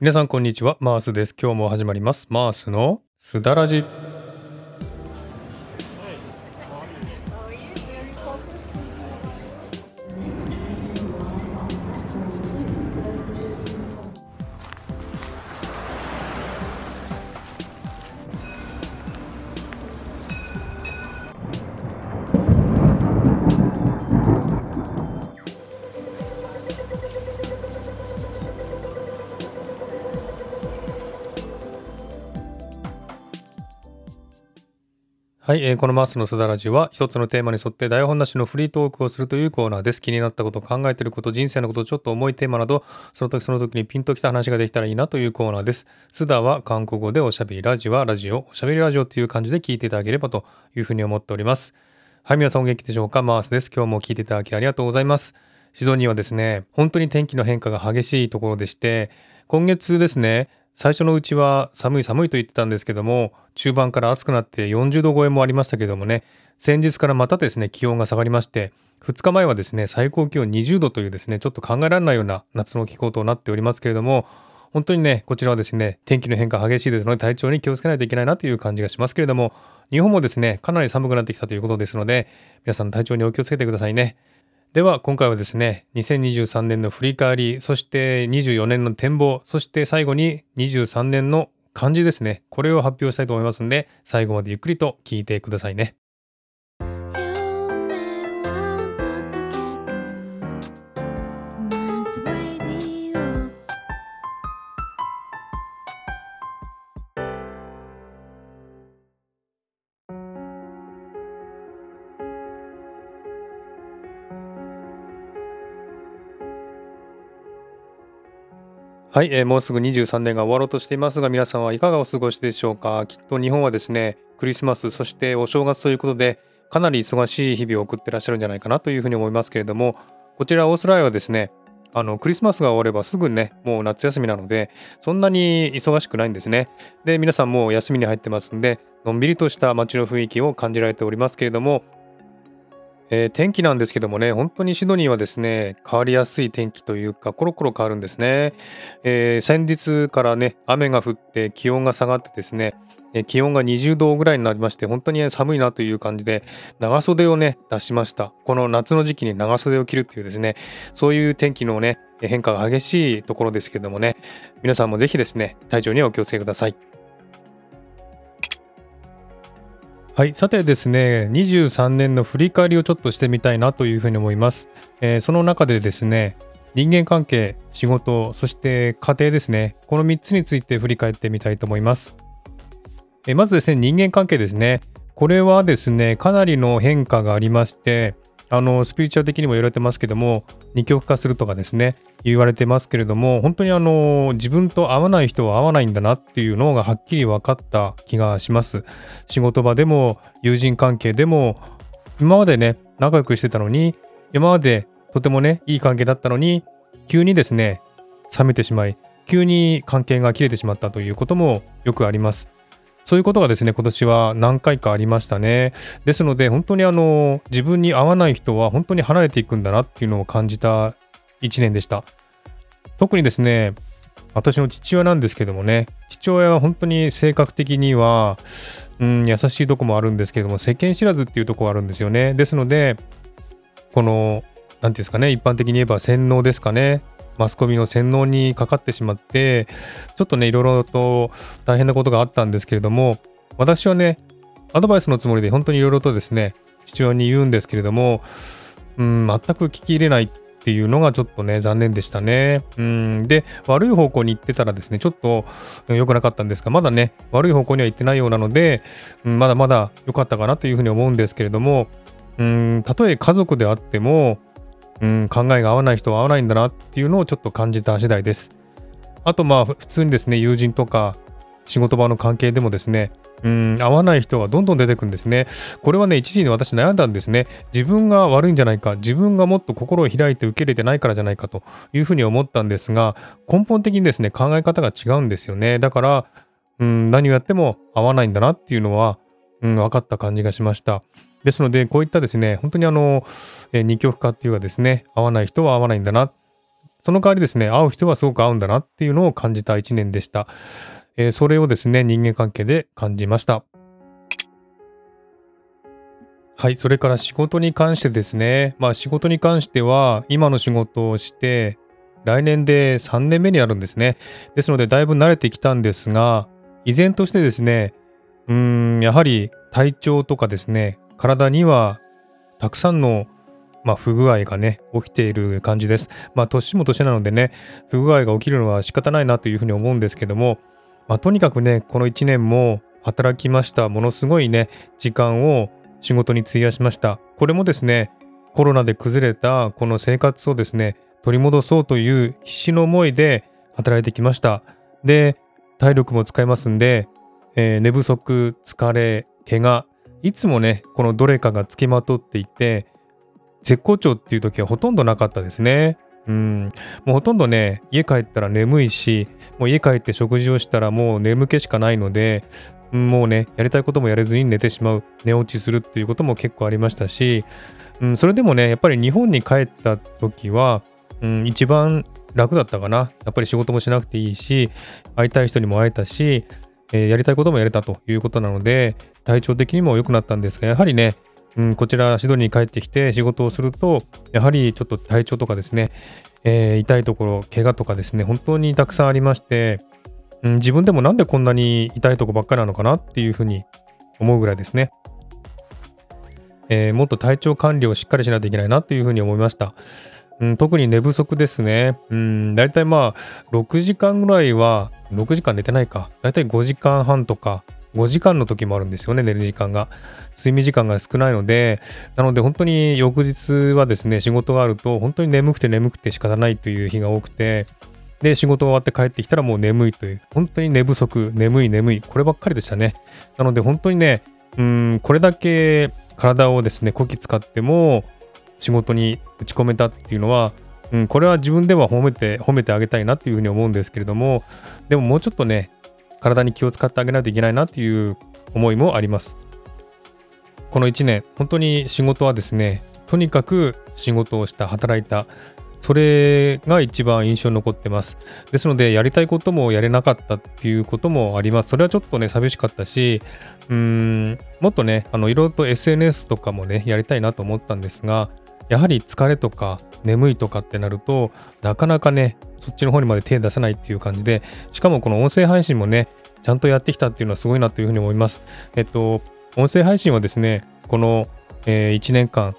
皆さんこんにちは、マースです。今日も始まります。マースのすだらじ。えーこのマースのすだらじは一つのテーマに沿って台本なしのフリートークをするというコーナーです。気になったこと、考えていること、人生のこと、ちょっと重いテーマなど、その時その時にピンときた話ができたらいいなというコーナーです。すだは韓国語でおしゃべり、ラジはラジオ、おしゃべりラジオという感じで聞いていただければというふうに思っております。はい、皆さんお元気でしょうか？マースです。今日も聞いていただきありがとうございます。シドニーはですね、本当に天気の変化が激しいところでして、今月ですね、最初のうちは寒い寒いと言ってたんですけども、中盤から暑くなって40度超えもありましたけどもね、先日からまたですね、気温が下がりまして、2日前はですね、最高気温20度というですね、ちょっと考えられないような夏の気候となっておりますけれども、本当にね、こちらはですね、天気の変化激しいですので、体調に気をつけないといけないなという感じがしますけれども、日本もですね、かなり寒くなってきたということですので、皆さん体調にお気をつけてくださいね。では今回はですね2023年の振り返りそして24年の展望そして最後に23年の漢字ですね。これを発表したいと思いますんで最後までゆっくりと聞いてくださいね。はい、えーもうすぐ23年が終わろうとしていますが皆さんはいかがお過ごしでしょうか？きっと日本はですねクリスマスそしてお正月ということでかなり忙しい日々を送ってらっしゃるんじゃないかなというふうに思いますけれどもこちらオーストラリアはですねあのクリスマスが終わればすぐねもう夏休みなのでそんなに忙しくないんですね。で皆さんもう休みに入ってますんでのんびりとした街の雰囲気を感じられておりますけれどもえー天気なんですけどもね、本当にシドニーはですね、変わりやすい天気というか、コロコロ変わるんですね。えー先日からね、雨が降って気温が下がってですね、えー気温が20度ぐらいになりまして、本当に寒いなという感じで、長袖をね、出しました。この夏の時期に長袖を着るっていうですね、そういう天気のね、変化が激しいところですけどもね、皆さんもぜひですね、体調にはお気をつけください。はい、さてですね、23年の振り返りをちょっとしてみたいなというふうに思います。えーその中でですね、人間関係、仕事、そして家庭ですね、この3つについて振り返ってみたいと思います。えーまずですね、人間関係ですね。これはですね、かなりの変化がありまして、あのスピリチュアル的にも言われてますけども二極化するとかですね言われてますけれども本当にあの自分と合わない人は合わないんだなっていうのがはっきり分かった気がします仕事場でも友人関係でも今までね仲良くしてたのに今までとてもねいい関係だったのに急にですね冷めてしまい急に関係が切れてしまったということもよくありますそういうことがですね、今年は何回かありましたね。ですので、本当にあの、自分に合わない人は本当に離れていくんだなっていうのを感じた一年でした。特にですね、私の父親なんですけどもね、父親は本当に性格的には、うん、優しいとこもあるんですけども、世間知らずっていうところあるんですよね。ですので、この、なんていうんですかね、一般的に言えば洗脳ですかね。マスコミの洗脳にかかってしまって、ちょっとね、いろいろと大変なことがあったんですけれども、私はね、アドバイスのつもりで本当にいろいろとですね、父親に言うんですけれども、うん、全く聞き入れないっっていうのがちょっとね、残念でしたね。うん、で、悪い方向に行ってたらですね、ちょっと良くなかったんですが、まだね、悪い方向には行ってないようなので、うん、まだまだ良かったかなというふうに思うんですけれども、うん、たとえ家族であっても、うん、考えが合わない人は合わないんだなっていうのをちょっと感じた次第です。あとまあ普通にですね友人とか仕事場の関係でもですねうん合わない人がどんどん出てくるんですね。これはね一時に私悩んだんですね。自分が悪いんじゃないか自分がもっと心を開いて受け入れてないからじゃないかというふうに思ったんですが根本的にですね考え方が違うんですよね。だからうん何をやっても合わないんだなっていうのは、うん、分かった感じがしました。ですのでこういったですね本当にあの、えー二極化っていうかですね合わない人は合わないんだなその代わりですね、会う人はすごく合うんだなっていうのを感じた1年でした。えー、それをですね、人間関係で感じました。はい、それから仕事に関してですね、まあ仕事に関しては、今の仕事をして、来年で3年目になるんですね。ですので、だいぶ慣れてきたんですが、依然としてですね、うーん、やはり体調とかですね、体にはたくさんのまあ、不具合がね、起きている感じです。まあ、年も年なのでね、不具合が起きるのは仕方ないなというふうに思うんですけども、まあ、とにかくね、この1年も働きました。ものすごいね、時間を仕事に費やしました。これもですね、コロナで崩れたこの生活をですね、取り戻そうという必死の思いで働いてきました。で、体力も使いますんで、えー、寝不足、疲れ、怪我、いつもね、このどれかがつきまとっていて、絶好調っていう時はほとんどなかったですね。うん、もうほとんどね、家帰ったら眠いし、もう家帰って食事をしたらもう眠気しかないので、もうね、やりたいこともやれずに寝てしまう、寝落ちするっていうことも結構ありましたし、うん、それでもね、やっぱり日本に帰った時は、うん、一番楽だったかな。やっぱり仕事もしなくていいし、会いたい人にも会えたし、えー、やりたいこともやれたということなので、体調的にも良くなったんですが、やはりね、うん、こちらシドニーに帰ってきて仕事をすると、やはりちょっと体調とかですね、えー、痛いところ、怪我とかですね、本当にたくさんありまして、うん、自分でもなんでこんなに痛いとこばっかりなのかなっていうふうに思うぐらいですね。えー、もっと体調管理をしっかりしないといけないなというふうに思いました。うん、特に寝不足ですね。うん、だいたいまあ、6時間ぐらいは、6時間寝てないか。だいたい5時間半とか、5時間の時もあるんですよね、寝る時間が。睡眠時間が少ないので、なので本当に翌日はですね、仕事があると、本当に眠くて眠くて仕方ないという日が多くて、で、仕事終わって帰ってきたらもう眠いという、本当に寝不足、眠い眠い、こればっかりでしたね。なので本当にね、うん、これだけ体をですね、こき使っても仕事に打ち込めたっていうのは、うん、これは自分では褒めて、褒めてあげたいなっていうふうに思うんですけれども、でももうちょっとね、体に気を使ってあげないといけないなっていう思いもあります。この1年、本当に仕事はですね、とにかく仕事をした、働いた、それが一番印象に残ってます。ですので、やりたいこともやれなかったっていうこともあります。それはちょっとね、寂しかったし、うーん、もっとね、あの、いろいろと SNS とかもね、やりたいなと思ったんですが、やはり疲れとか眠いとかってなると、なかなかね、そっちの方にまで手出せないっていう感じで、しかもこの音声配信もね、ちゃんとやってきたっていうのはすごいなというふうに思います。えっと、音声配信はですね、この、えー、1年間、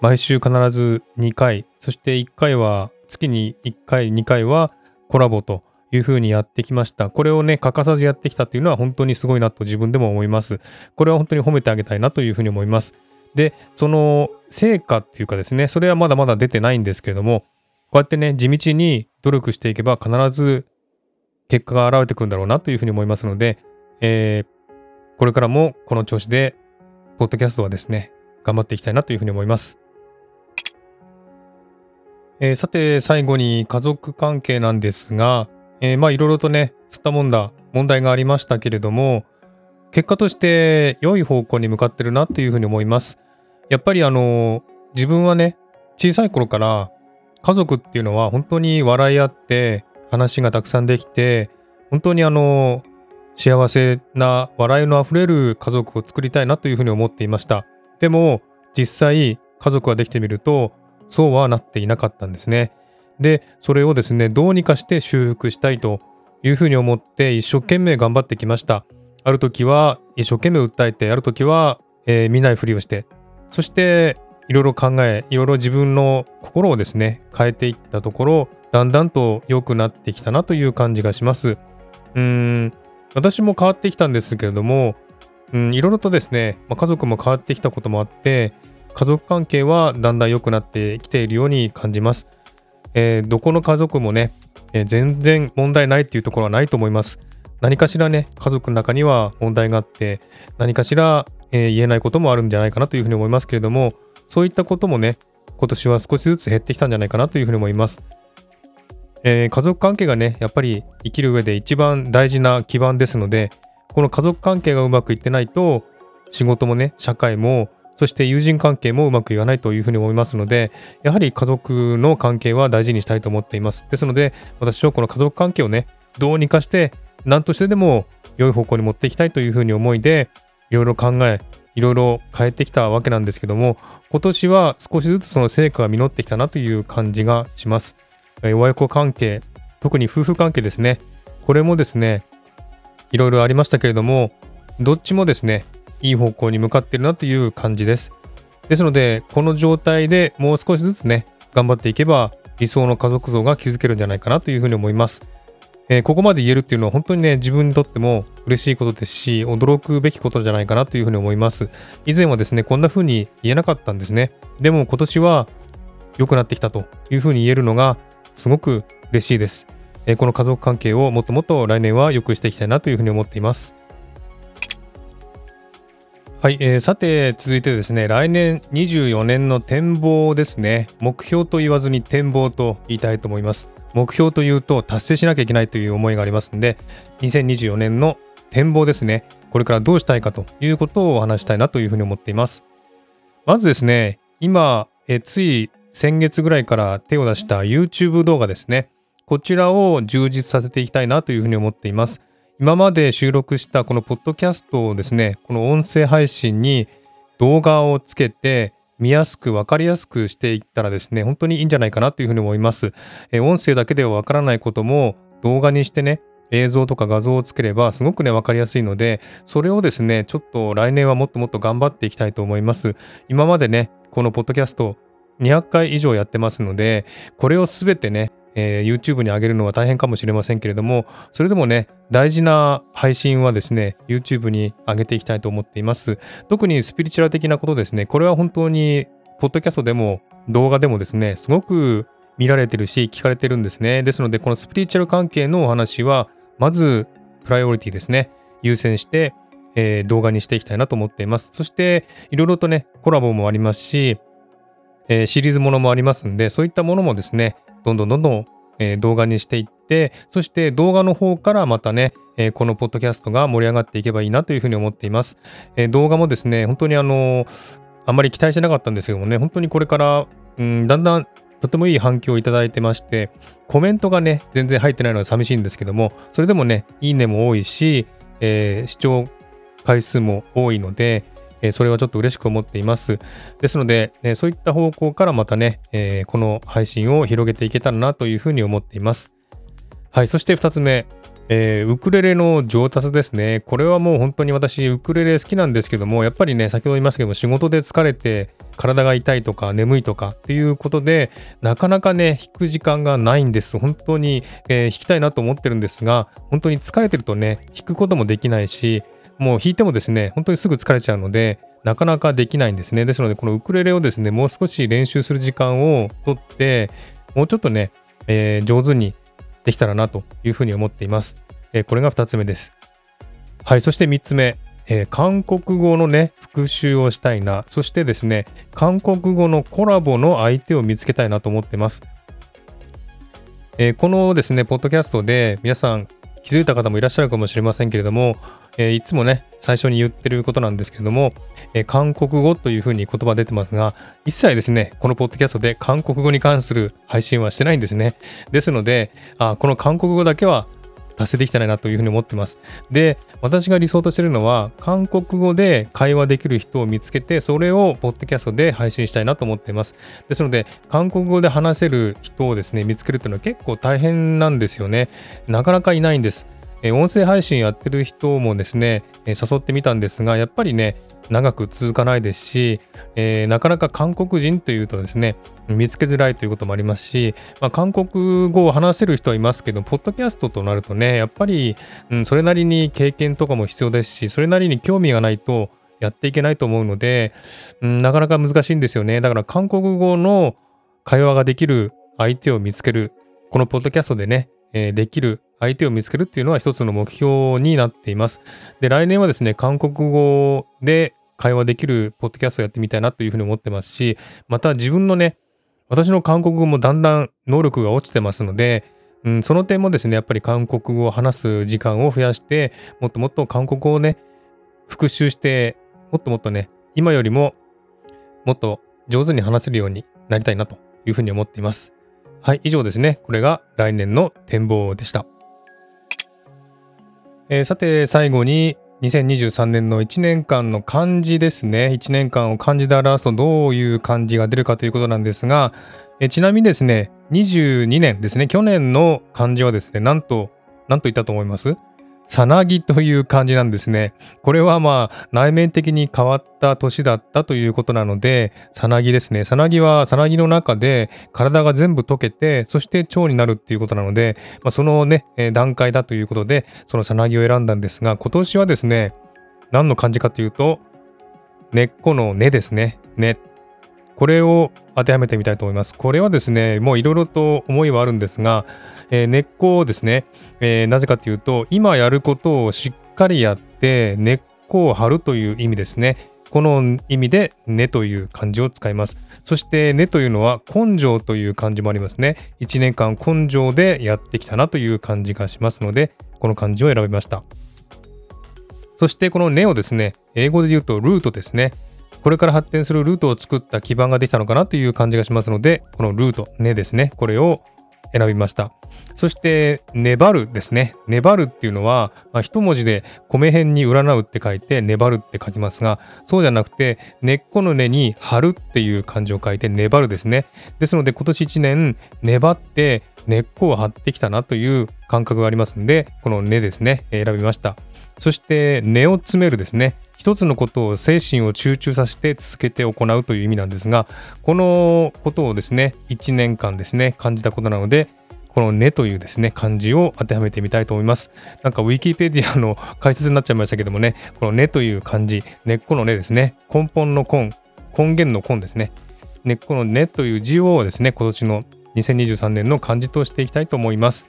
毎週必ず2回、そして1回は、月に1回、2回はコラボというふうにやってきました。これをね、欠かさずやってきたっていうのは本当にすごいなと自分でも思います。これは本当に褒めてあげたいなというふうに思います。で、その成果っていうかですね、それはまだまだ出てないんですけれども、こうやってね、地道に努力していけば必ず結果が現れてくるんだろうなというふうに思いますので、えー、これからもこの調子で、ポッドキャストはですね、頑張っていきたいなというふうに思います。えー、さて、最後に家族関係なんですが、えー、まあいろいろとね、吸ったもんだ問題がありましたけれども、結果として良い方向に向かってるなというふうに思います。やっぱりあの、自分はね、小さい頃から家族っていうのは本当に笑い合って話がたくさんできて、本当にあの、幸せな笑いのあふれる家族を作りたいなというふうに思っていました。でも、実際家族ができてみると、そうはなっていなかったんですね。で、それをですね、どうにかして修復したいというふうに思って一生懸命頑張ってきました。ある時は一生懸命訴えて、ある時は、えー、見ないふりをして、そしていろいろ考え、いろいろ自分の心をですね、変えていったところ、だんだんと良くなってきたなという感じがします。うーん、私も変わってきたんですけれども、いろいろとですね、まあ、家族も変わってきたこともあって、家族関係はだんだん良くなってきているように感じます。えー、どこの家族もね、えー、全然問題ないっていうところはないと思います。何かしらね、家族の中には問題があって、何かしら、えー、言えないこともあるんじゃないかなというふうに思いますけれども、そういったこともね、今年は少しずつ減ってきたんじゃないかなというふうに思います。えー、家族関係がね、やっぱり生きる上で一番大事な基盤ですので、この家族関係がうまくいってないと、仕事もね、社会もそして友人関係もうまくいかないというふうに思いますので、やはり家族の関係は大事にしたいと思っています。ですので、私はこの家族関係をね、どうにかして、何としてでも良い方向に持っていきたいというふうに思いで、いろいろ考え、いろいろ変えてきたわけなんですけども、今年は少しずつその成果が実ってきたなという感じがします。親子関係、特に夫婦関係ですね。これもですね、いろいろありましたけれども、どっちもですね、いい方向に向かっているなという感じです。ですので、この状態でもう少しずつね、頑張っていけば理想の家族像が築けるんじゃないかなというふうに思います。えー、ここまで言えるっていうのは本当にね、自分にとっても嬉しいことですし、驚くべきことじゃないかなというふうに思います。以前はですね、こんな風に言えなかったんですね。でも今年は良くなってきたというふうに言えるのがすごく嬉しいです。えー、この家族関係をもっともっと来年は良くしていきたいなというふうに思っています。はい、えー、さて続いてですね来年24年の展望ですね目標と言わずに展望と言いたいと思います目標というと達成しなきゃいけないという思いがありますので2024年の展望ですね。これからどうしたいかということをお話したいなというふうに思っています。まずですね今えつい先月ぐらいから手を出した YouTube 動画ですね。こちらを充実させていきたいなというふうに思っています。今まで収録したこのポッドキャストをですね、この音声配信に動画をつけて見やすく分かりやすくしていったらですね、本当にいいんじゃないかなというふうに思います。え音声だけでは分からないことも動画にしてね、映像とか画像をつければすごくね、分かりやすいので、それをですね、ちょっと来年はもっともっと頑張っていきたいと思います。今までね、このポッドキャスト200回以上やってますので、これをすべてね、えー、YouTube に上げるのは大変かもしれませんけれども、それでもね、大事な配信はですね、YouTube に上げていきたいと思っています。特にスピリチュアル的なことですね、これは本当に、ポッドキャストでも動画でもですね、すごく見られてるし、聞かれてるんですね。ですので、このスピリチュアル関係のお話は、まず、プライオリティですね、優先して、えー、動画にしていきたいなと思っています。そして、いろいろとね、コラボもありますし、えー、シリーズものもありますんで、そういったものもですね、どんどんどんどん、えー、動画にしていって、そして動画の方からまたね、えー、このポッドキャストが盛り上がっていけばいいなというふうに思っています。え動画もですね、本当にあのあんまり期待してなかったんですけどもね、本当にこれから、うん、だんだんとてもいい反響をいただいてまして、コメントがね、全然入ってないのは寂しいんですけども、それでもね、いいねも多いし、えー視聴回数も多いので、えそれはちょっと嬉しく思っています。ですので、えそういった方向からまたね、えこの配信を広げていけたらなというふうに思っています。はい、そして2つ目、えー、ウクレレの上達ですね。これはもう本当に私、ウクレレ好きなんですけども、やっぱりね、先ほど言いましたけども、仕事で疲れて、体が痛いとか眠いとかっていうことで、なかなかね、弾く時間がないんです。本当に、えー、弾きたいなと思ってるんですが、本当に疲れてるとね、弾くこともできないし、もう弾いてもですね、本当にすぐ疲れちゃうので、なかなかできないんですね。ですので、このウクレレをですね、もう少し練習する時間をとって、もうちょっとね、えー、上手にできたらなというふうに思っています。えー、これが2つ目です。はい、そして3つ目。えー、韓国語のね、復習をしたいな。そしてですね、韓国語のコラボの相手を見つけたいなと思ってます。え、このですね、ポッドキャストで皆さん気づいた方もいらっしゃるかもしれませんけれども、えー、いつもね、最初に言ってることなんですけども、えー、韓国語というふうに言葉出てますが、一切ですね、このポッドキャストで韓国語に関する配信はしてないんですね。ですので、あこの韓国語だけは達成できたらなというふうに思ってます。で、私が理想としてるのは、韓国語で会話できる人を見つけて、それをポッドキャストで配信したいなと思っています。ですので、韓国語で話せる人をですね、見つけるというのは結構大変なんですよね。なかなかいないんです。え音声配信やってる人もですね、え誘ってみたんですが、やっぱりね、長く続かないですし、えー、なかなか韓国人というとですね、見つけづらいということもありますし、まあ、韓国語を話せる人はいますけど、ポッドキャストとなるとね、やっぱり、うん、それなりに経験とかも必要ですし、それなりに興味がないとやっていけないと思うので、うん、なかなか難しいんですよね。だから韓国語の会話ができる相手を見つける、このポッドキャストでね、えー、できる相手を見つけるっていうのは一つの目標になっています。で、来年はですね、韓国語で会話できるポッドキャストをやってみたいなというふうに思ってますし、また自分のね、私の韓国語もだんだん能力が落ちてますので、うん、その点もですね、やっぱり韓国語を話す時間を増やして、もっともっと韓国語をね、復習して、もっともっとね、今よりももっと上手に話せるようになりたいなというふうに思っています。はい、以上ですね。これが来年の展望でした。えー、さて、最後に2023年の1年間の漢字ですね。1年間を漢字で表すとどういう漢字が出るかということなんですが、えちなみにですね、22年ですね、去年の漢字はですね、なんと、なんと言ったと思います？さなぎという感じなんですね。これはまあ内面的に変わった年だったということなので、さなぎですね。さなぎはさなぎの中で体が全部溶けて、そして腸になるっていうことなので、まあ、そのね、段階だということで、そのさなぎを選んだんですが、今年はですね、何の漢字かというと、根っこの根ですね。根。これを当てはめてみたいと思います。これはですね、もういろいろと思いはあるんですが、えー、根っこをですね、えー、なぜかというと、今やることをしっかりやって、根っこを張るという意味ですね。この意味で根という漢字を使います。そして根というのは根性という漢字もありますね。1年間根性でやってきたなという感じがしますので、この漢字を選びました。そしてこの根をですね、英語で言うとルートですね。これから発展するルートを作った基盤ができたのかなという感じがしますので、このルート、根ですね。これを選びました。そして、粘るですね。粘るっていうのは、まあ、一文字で米辺に占うって書いて、粘るって書きますが、そうじゃなくて、根っこの根に張るっていう漢字を書いて、粘るですね。ですので、今年1年、粘って根っこを張ってきたなという感覚がありますんで、この根ですね、選びました。そして、根を詰めるですね。一つのことを精神を集中させて続けて行うという意味なんですが、このことをですね、1年間ですね、感じたことなので、この根というですね、漢字を当てはめてみたいと思います。なんかウィキペディアの解説になっちゃいましたけどもね、この根という漢字、根っこの根ですね、根本の根、根源の根ですね、根っこの根という字をですね、今年の2023年の漢字としていきたいと思います。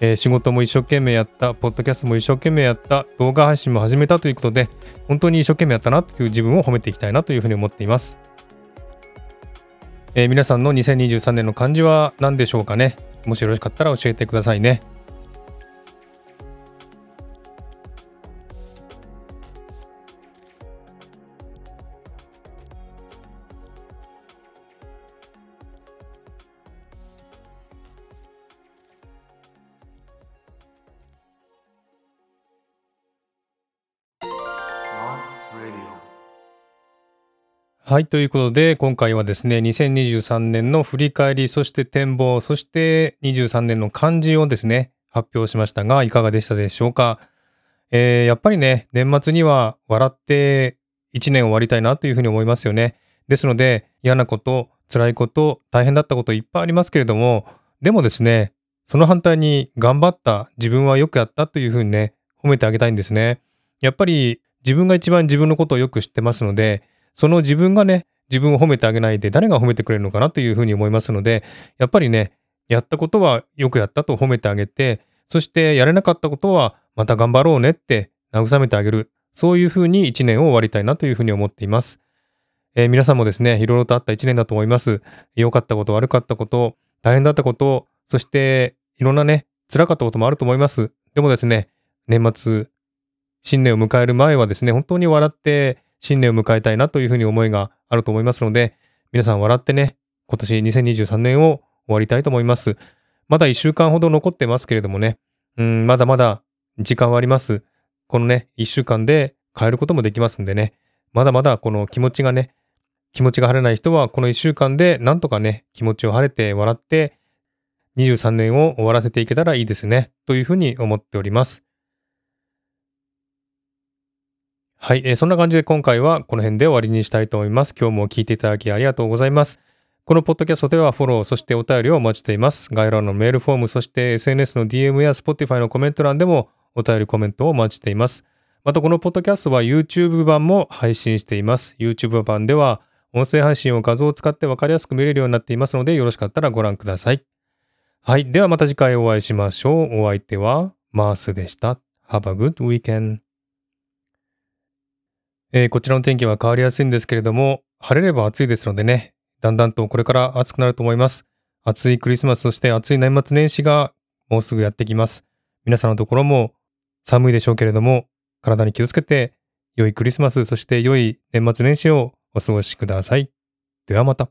えー、仕事も一生懸命やった、ポッドキャストも一生懸命やった、動画配信も始めたということで、本当に一生懸命やったなという自分を褒めていきたいなというふうに思っています。えー、皆さんの2023年の漢字は何でしょうかね？もしよろしかったら教えてくださいね。はい、ということで、今回はですね、2023年の振り返り、そして展望、そして23年の漢字をですね、発表しましたが、いかがでしたでしょうか？えー、やっぱりね、年末には笑って1年終わりたいなというふうに思いますよね。ですので、嫌なこと、辛いこと、大変だったこといっぱいありますけれども、でもですね、その反対に頑張った、自分はよくやったというふうにね、褒めてあげたいんですね。やっぱり自分が一番自分のことをよく知ってますので、その自分がね、自分を褒めてあげないで誰が褒めてくれるのかなというふうに思いますので、やっぱりね、やったことはよくやったと褒めてあげて、そしてやれなかったことはまた頑張ろうねって慰めてあげる。そういうふうに一年を終わりたいなというふうに思っています。えー、皆さんもですね、いろいろとあった一年だと思います。良かったこと、悪かったこと、大変だったこと、そしていろんなね、辛かったこともあると思います。でもですね、年末、新年を迎える前はですね、本当に笑って新年を迎えたいなというふうに思いがあると思いますので、皆さん笑ってね、今年2023年を終わりたいと思います。まだ1週間ほど残ってますけれどもね、うん、まだまだ時間はあります。このね、1週間で変えることもできますんでね、まだまだこの気持ちがね、気持ちが晴れない人はこの1週間でなんとかね、気持ちを晴れて笑って、23年を終わらせていけたらいいですね、というふうに思っております。はい、えー、そんな感じで今回はこの辺で終わりにしたいと思います。今日も聞いていただきありがとうございます。このポッドキャストではフォロー、そしてお便りをお待ちしています。概要欄のメールフォーム、そして SNS の DM や Spotify のコメント欄でもお便りコメントをお待ちしています。またこのポッドキャストは YouTube 版も配信しています。YouTube 版では音声配信を画像を使ってわかりやすく見れるようになっていますので、よろしかったらご覧ください。はい。ではまた次回お会いしましょう。お相手はマースでした。Have a good weekend. えー、こちらの天気は変わりやすいんですけれども、晴れれば暑いですのでね、だんだんとこれから暑くなると思います。暑いクリスマス、そして暑い年末年始がもうすぐやってきます。皆さんのところも寒いでしょうけれども、体に気をつけて、良いクリスマス、そして良い年末年始をお過ごしください。ではまた。